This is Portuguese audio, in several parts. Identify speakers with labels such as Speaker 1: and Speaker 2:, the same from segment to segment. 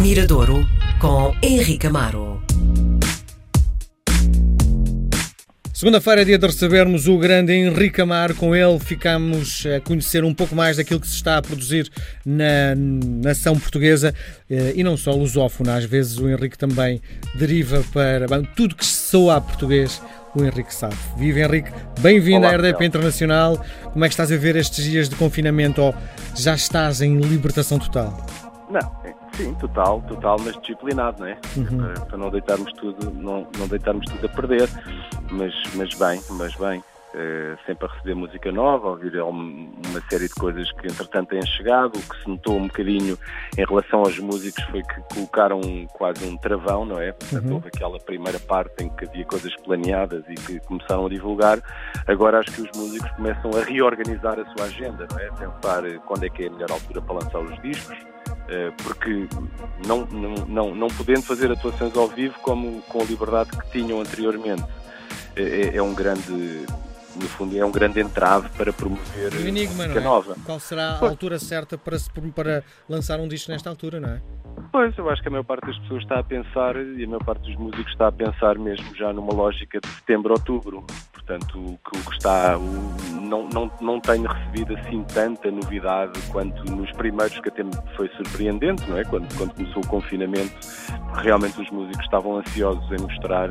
Speaker 1: Miradouro com Henrique Amaro.
Speaker 2: Segunda-feira é dia de recebermos o grande Henrique Amaro. Com ele ficamos a conhecer um pouco mais daquilo que se está a produzir na nação portuguesa eh, e não só lusófona. Às vezes o Henrique também deriva para bem, tudo que soa a português. O Henrique sabe. Vive Henrique, bem-vindo à RDP Internacional. Como é que estás a ver estes dias de confinamento ou já estás em libertação total?
Speaker 3: Não, sim, total, total, mas disciplinado, não é? Uhum. Para, para, não deitarmos tudo, não, não deitarmos tudo a perder, mas, mas bem, mas bem. Uh, sempre a receber música nova, a ouvir uma série de coisas que entretanto têm chegado. O que se notou um bocadinho em relação aos músicos foi que colocaram quase um travão, não é? Portanto, uhum. houve aquela primeira parte em que havia coisas planeadas e que começaram a divulgar. Agora acho que os músicos começam a reorganizar a sua agenda, não é? A pensar quando é que é a melhor altura para lançar os discos, eh, porque não, não, não, não podendo fazer atuações ao vivo como com a liberdade que tinham anteriormente, é, é, é um grande no fundo é um grande entrave para promover
Speaker 2: o enigma,
Speaker 3: música
Speaker 2: é?
Speaker 3: nova.
Speaker 2: Qual será a altura certa para, para lançar um disco nesta altura, não é?
Speaker 3: Pois, eu acho que a maior parte das pessoas está a pensar, e a maior parte dos músicos está a pensar mesmo já numa lógica de setembro, outubro. Portanto, o que está. O, não, não, não tenho recebido assim tanta novidade quanto nos primeiros, que até foi surpreendente, não é? Quando, quando começou o confinamento, realmente os músicos estavam ansiosos em mostrar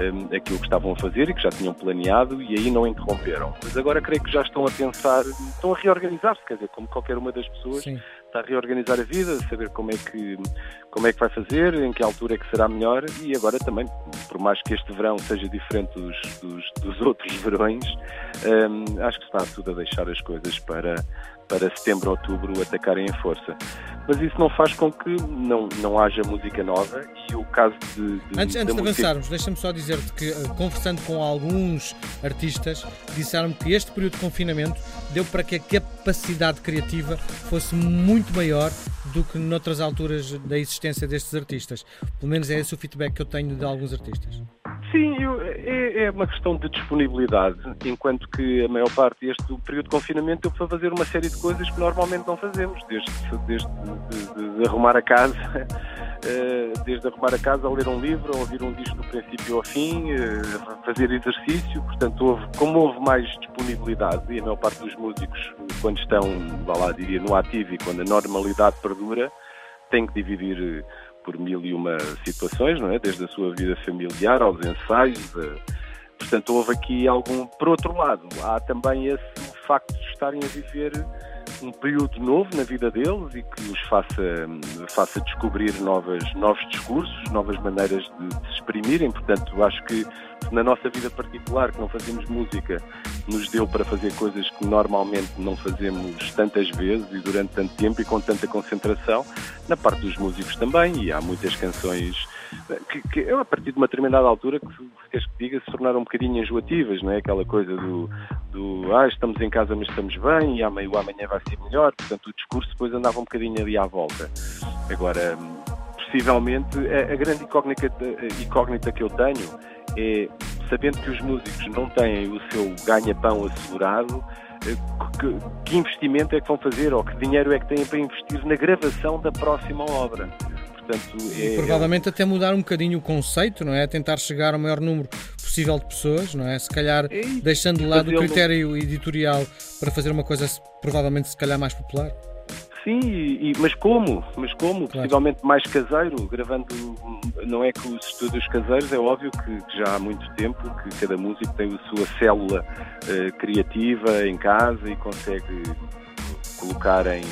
Speaker 3: um, aquilo que estavam a fazer e que já tinham planeado e aí não interromperam. Mas agora creio que já estão a pensar, estão a reorganizar-se, quer dizer, como qualquer uma das pessoas. Sim está a reorganizar a vida, saber como é que como é que vai fazer, em que altura é que será melhor e agora também, por mais que este verão seja diferente dos, dos, dos outros verões, um, acho que está tudo a deixar as coisas para para setembro, outubro atacarem em força. Mas isso não faz com que não, não haja música nova e o caso de. de
Speaker 2: antes antes
Speaker 3: de
Speaker 2: avançarmos, deixa-me só dizer-te que, eh, conversando com alguns artistas, disseram-me que este período de confinamento deu para que a capacidade criativa fosse muito maior do que noutras alturas da existência destes artistas. Pelo menos é esse o feedback que eu tenho de alguns artistas.
Speaker 3: Sim, eu, é, é, uma questão de disponibilidade, enquanto que a maior parte deste período de confinamento eu para fazer uma série de coisas que normalmente não fazemos, desde, desde de, de, de arrumar a casa, desde arrumar a casa a ler um livro, a ouvir um disco do princípio ao fim, eh, fazer exercício, portanto, houve, como houve mais disponibilidade, e a maior parte dos músicos, quando estão, vá lá, diria, no ativo e quando a normalidade perdura, tem que dividir por mil e uma situações, não é? Desde a sua vida familiar aos ensaios. A... Portanto, houve aqui algum. Por outro lado, há também esse facto de estarem a viver um período novo na vida deles e que os faça, faça descobrir novas, novos discursos, novas maneiras de, de se exprimirem. Portanto, acho que na nossa vida particular, que não fazemos música, nos deu para fazer coisas que normalmente não fazemos tantas vezes e durante tanto tempo e com tanta concentração, na parte dos músicos também, e há muitas canções que, que a partir de uma determinada altura, que queres que diga, se tornaram um bocadinho enjoativas, não é? Aquela coisa do, do ah, estamos em casa mas estamos bem e amanhã, amanhã vai ser melhor, portanto o discurso depois andava um bocadinho ali à volta. Agora, possivelmente, a, a grande incógnita, incógnita que eu tenho é, sabendo que os músicos não têm o seu ganha-pão assegurado, eh, que, que, investimento é que vão fazer ou que dinheiro é que têm para investir na gravação da próxima obra.
Speaker 2: Portanto, é, provavelmente é... até mudar um bocadinho o conceito, não é? Tentar chegar ao maior número possível de pessoas, não é? Se calhar é deixando de lado o critério editorial para fazer uma coisa provavelmente se calhar mais popular.
Speaker 3: Sim, e, mas como? Mas como? Claro. Possivelmente mais caseiro, gravando. Não é que os estúdios caseiros, é óbvio que, que já há muito tempo que cada músico tem a sua célula uh, criativa em casa e consegue colocar em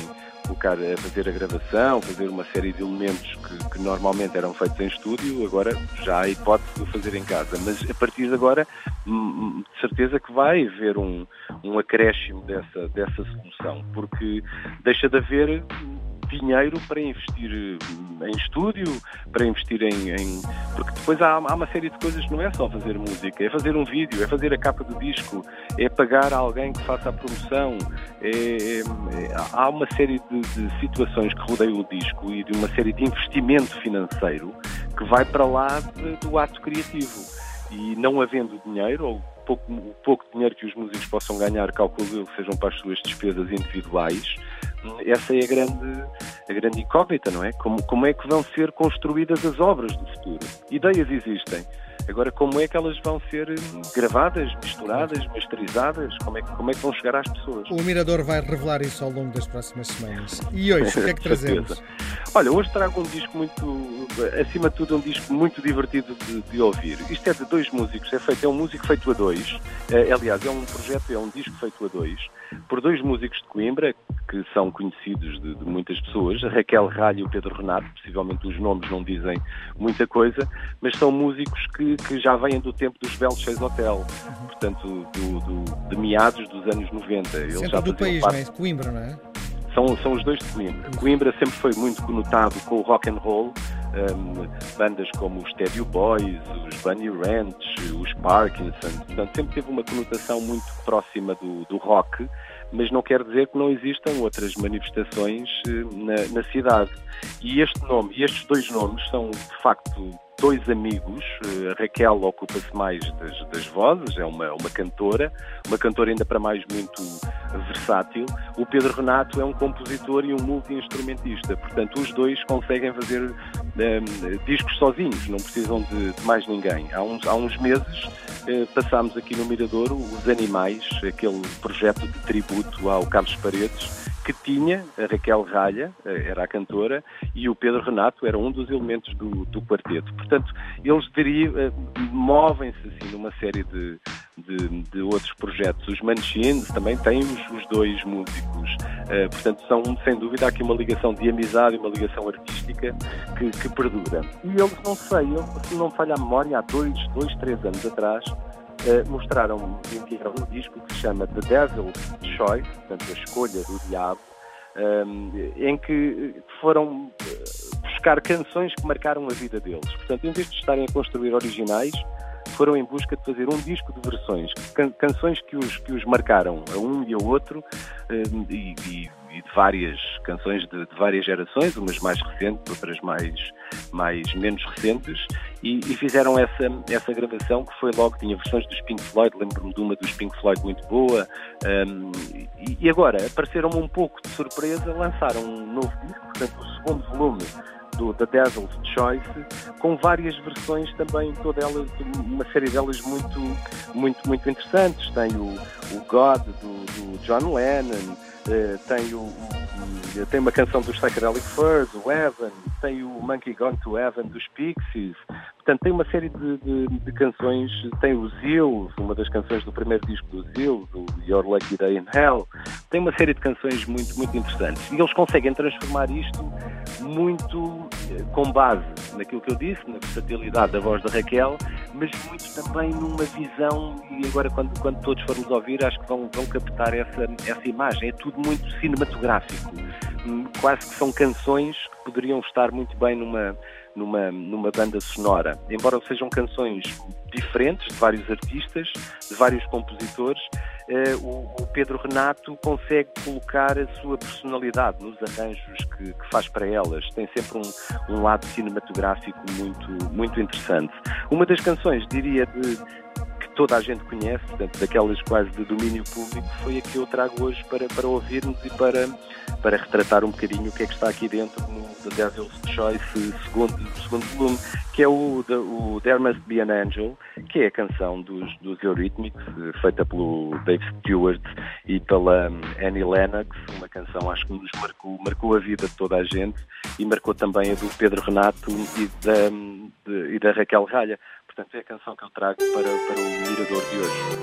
Speaker 3: colocar a fazer a gravação, fazer uma série de elementos que, que, normalmente eram feitos em estúdio, agora já há a hipótese de o fazer em casa. Mas a partir de agora, hum, hum, de certeza que vai haver um, um acréscimo dessa, dessa solução, porque deixa de haver dinheiro para investir hum, em estúdio, para investir em. em... porque depois há, há, uma série de coisas que não é só fazer música, é fazer um vídeo, é fazer a capa do disco, é pagar alguém que faça a promoção, é, é, há uma série de, de, situações que rodeiam o disco e de uma série de investimento financeiro que vai para lá de, do ato criativo. E não havendo dinheiro, ou pouco, o pouco dinheiro que os músicos possam ganhar, calculo eu que sejam para as suas despesas individuais, essa é a grande, a grande incógnita, não é? Como, como é que vão ser construídas as obras do futuro? Ideias existem. Agora, como é que elas vão ser hum, gravadas, misturadas, masterizadas? Como é, que, como é que vão chegar às pessoas?
Speaker 2: O Mirador vai revelar isso ao longo das próximas semanas. E hoje, o que é que trazemos?
Speaker 3: Olha, hoje trago um disco muito, acima de tudo, um disco muito divertido de, de, ouvir. Isto é de dois músicos, é feito, é um músico feito a dois. É, aliás, é um projeto, é um disco feito a dois, por dois músicos de Coimbra, que são conhecidos de, de muitas pessoas, Raquel Ralho e o Pedro Renato, possivelmente os nomes não dizem muita coisa, mas são músicos que, que já vêm do tempo dos Belos Seis Hotel, portanto, do, do, de meados dos anos 90.
Speaker 2: Eles Centro já do país, parte... não é? Coimbra, não é?
Speaker 3: São, são os dois de Coimbra. Coimbra sempre foi muito conotado com o rock and roll, um, bandas como os Teddy Boys, os Bunny Ranch, os Parkinson, portanto sempre teve uma conotação muito próxima do, do rock, mas não quer dizer que não existam outras manifestações eh, na, na cidade. E este nome, e estes dois nomes são de facto dois amigos. Eh, a Raquel ocupa-se mais das, das, vozes, é uma, uma cantora, uma cantora ainda para mais muito versátil. O Pedro Renato é um compositor e um multi-instrumentista, portanto, os dois conseguem fazer um, ehm, discos sozinhos, não precisam de, de, mais ninguém. Há uns, há uns meses eh, passámos aqui no Miradouro Os Animais, aquele projeto de tributo ao Carlos Paredes que tinha a Raquel Ralha, eh, era a cantora, e o Pedro Renato era um dos elementos do, do quarteto. Portanto, eles eh, movem-se assim numa série de, de, de, outros projetos. Os Manchins também têm os, os dois músicos. Uh, portanto, são sem dúvida aqui uma ligação de amizade e uma ligação artística que, que perdura. E eles, não sei, eu, se não falha a memória, há dois, dois, três anos atrás, uh, mostraram, enviaram um disco que se chama The Devil's Choice, portanto, a escolha do diabo, um, em que foram eh, buscar canções que marcaram a vida deles. Portanto, em vez de estarem a construir originais, foram em busca de fazer um disco de versões, can canções que os, que os marcaram a um e ao outro, um, e, e, e, de várias canções de, de, várias gerações, umas mais recentes, outras mais, mais menos recentes, e, e, fizeram essa, essa gravação que foi logo, tinha versões dos Pink Floyd, lembro-me de uma dos Pink Floyd muito boa, um, e, e, agora apareceram-me um pouco de surpresa, lançaram um novo disco, portanto o segundo volume do The Devil's Choice, com várias versões também, toda ela, uma série delas muito, muito, muito interessantes. Tem o, o God do, do John Lennon, uh, tem o, tem uma canção dos Psychedelic Furs, o Evan, tem o Monkey Gone to Heaven dos Pixies, Portanto, tem uma série de, de, de, canções, tem o Zills, uma das canções do primeiro disco do Zills, do Your Lucky Day in Hell, tem uma série de canções muito, muito interessantes. E eles conseguem transformar isto muito eh, com base naquilo que eu disse, na versatilidade da voz da Raquel, mas muito também numa visão, e agora quando, quando todos formos ouvir, acho que vão, vão captar essa, essa imagem. É tudo muito cinematográfico. Hum, quase que são canções que poderiam estar muito bem numa numa, numa banda sonora. Embora sejam canções diferentes, de vários artistas, de vários compositores, eh, o, o, Pedro Renato consegue colocar a sua personalidade nos arranjos que, que faz para elas. Tem sempre um, um, lado cinematográfico muito, muito interessante. Uma das canções, diria, de, toda a gente conhece, portanto, daquelas quase de domínio público, foi a que eu trago hoje para, para ouvirmos e para para retratar um bocadinho o que é que está aqui dentro no The Devil's Choice segundo, segundo volume, que é o, o There Must Be an Angel, que é a canção dos, dos Eurythmics, feita pelo Dave Stewart e pela hum, Annie Lennox, uma canção acho que nos marcou, marcou a vida de toda a gente e marcou também a do Pedro Renato e da, hum, de, e da Raquel Ralha. Portanto, é a canção que eu trago para, para o Mirador de hoje.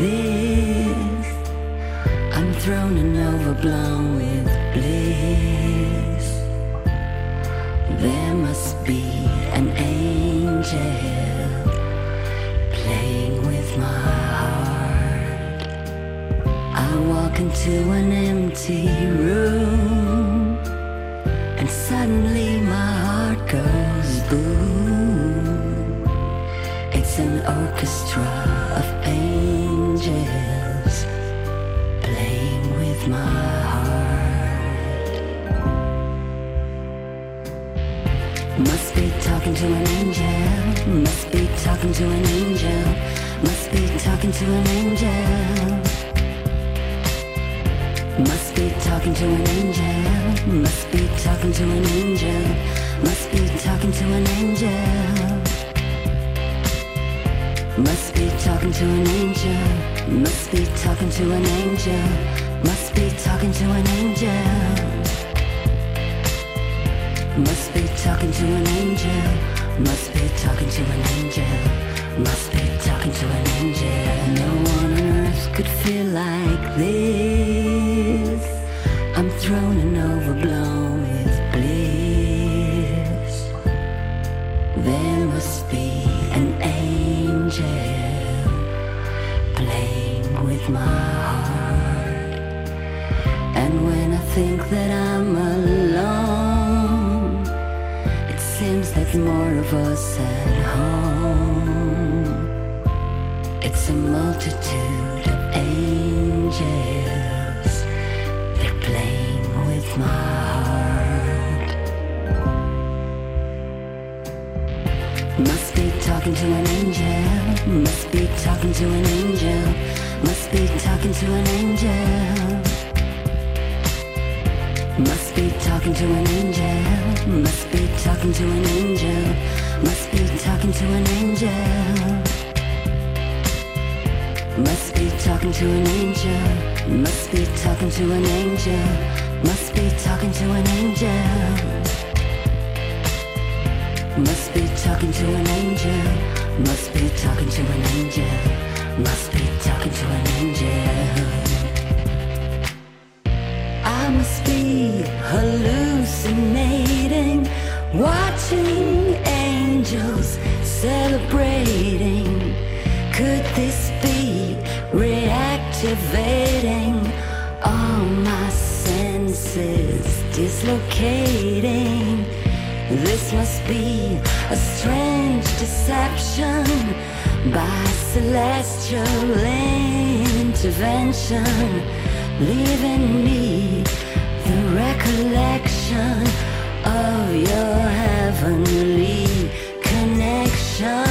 Speaker 3: this. I'm thrown and overblown with bliss. There must be an angel playing with my heart. I walk into an empty room, and suddenly my heart goes boom. It's an orchestra
Speaker 4: to an angel. Must be talking to an angel. Must be talking to an angel. Must be talking to an angel. Must be talking to an angel. Must be talking to an angel. Must be talking to an angel. Must be talking to an angel. Must be talking to an angel. Must be talking to an angel. Talking to an angel. No one on earth could feel like this. I'm thrown and overblown with bliss. There must be an angel playing with my heart. And when I think that I'm alone, it seems that more of us at home. A multitude of angels. They're playing with my heart. Must be talking to an angel. Must be talking to an angel. Must be talking to an angel. Must be talking to an angel. Must be talking to an angel. Must be talking to an angel. Talking to an angel. Must be talking to an angel. Must be talking to an angel. Must be talking to an angel. Must be talking to an angel. Must be talking to an angel. I must be hallucinating, watching angels celebrating. Could this be reactivating all my senses dislocating? This must be a strange deception by celestial intervention, leaving me the recollection of your heavenly connection.